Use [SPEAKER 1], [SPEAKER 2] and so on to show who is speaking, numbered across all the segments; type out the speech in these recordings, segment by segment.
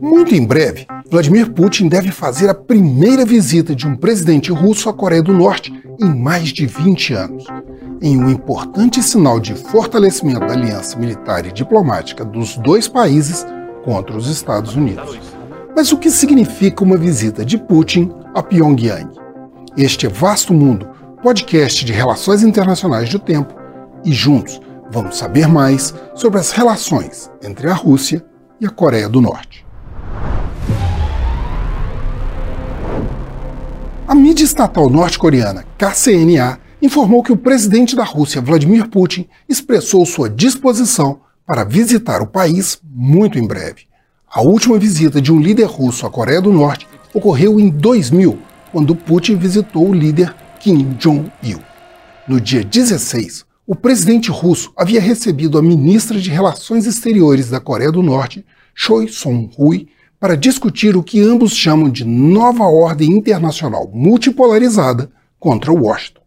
[SPEAKER 1] Muito em breve, Vladimir Putin deve fazer a primeira visita de um presidente russo à Coreia do Norte em mais de 20 anos, em um importante sinal de fortalecimento da aliança militar e diplomática dos dois países contra os Estados Unidos. Mas o que significa uma visita de Putin a Pyongyang? Este é Vasto Mundo, podcast de relações internacionais do tempo, e juntos vamos saber mais sobre as relações entre a Rússia e a Coreia do Norte. A mídia estatal norte-coreana KCNA informou que o presidente da Rússia, Vladimir Putin, expressou sua disposição para visitar o país muito em breve. A última visita de um líder russo à Coreia do Norte ocorreu em 2000, quando Putin visitou o líder Kim Jong-il. No dia 16, o presidente russo havia recebido a ministra de Relações Exteriores da Coreia do Norte, Choi Song-hui, para discutir o que ambos chamam de nova ordem internacional multipolarizada contra Washington.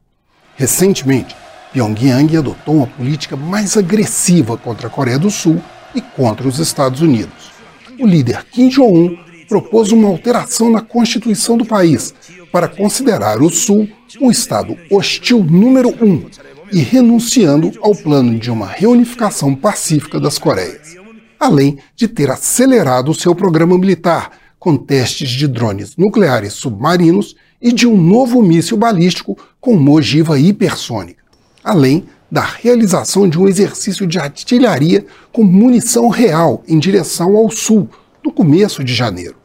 [SPEAKER 1] Recentemente, Pyongyang adotou uma política mais agressiva contra a Coreia do Sul e contra os Estados Unidos. O líder Kim Jong-un propôs uma alteração na Constituição do país para considerar o Sul um Estado hostil número um e renunciando ao plano de uma reunificação pacífica das Coreias além de ter acelerado seu programa militar, com testes de drones nucleares submarinos e de um novo míssil balístico com uma ogiva hipersônica, além da realização de um exercício de artilharia com munição real em direção ao sul, no começo de janeiro.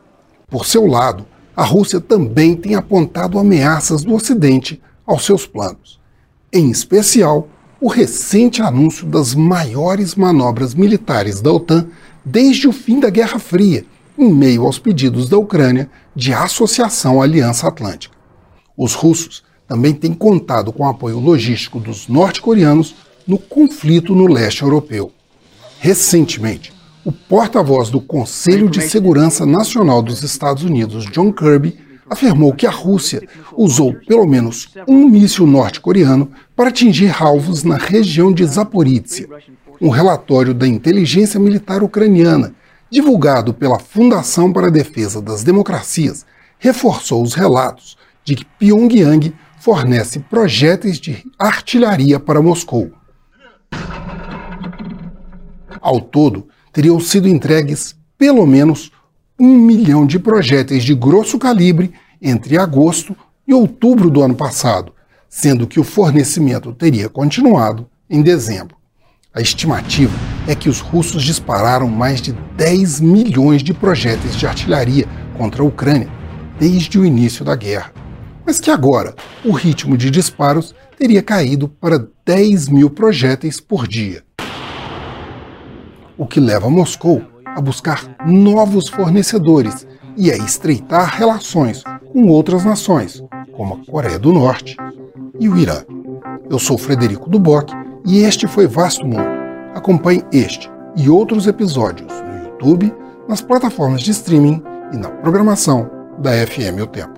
[SPEAKER 1] Por seu lado, a Rússia também tem apontado ameaças do Ocidente aos seus planos, em especial o recente anúncio das maiores manobras militares da OTAN desde o fim da Guerra Fria, em meio aos pedidos da Ucrânia de associação à Aliança Atlântica. Os russos também têm contado com o apoio logístico dos norte-coreanos no conflito no leste europeu. Recentemente, o porta-voz do Conselho de Segurança Nacional dos Estados Unidos, John Kirby, afirmou que a Rússia usou pelo menos um míssil norte-coreano para atingir alvos na região de Zaporizhia. Um relatório da inteligência militar ucraniana, divulgado pela Fundação para a Defesa das Democracias, reforçou os relatos de que Pyongyang fornece projéteis de artilharia para Moscou. Ao todo, teriam sido entregues pelo menos um milhão de projéteis de grosso calibre entre agosto e outubro do ano passado, sendo que o fornecimento teria continuado em dezembro. A estimativa é que os russos dispararam mais de 10 milhões de projéteis de artilharia contra a Ucrânia desde o início da guerra, mas que agora o ritmo de disparos teria caído para 10 mil projéteis por dia. O que leva Moscou a buscar novos fornecedores e a estreitar relações com outras nações, como a Coreia do Norte e o Irã. Eu sou Frederico Duboc e este foi Vasto Mundo. Acompanhe este e outros episódios no YouTube, nas plataformas de streaming e na programação da FM O Tempo.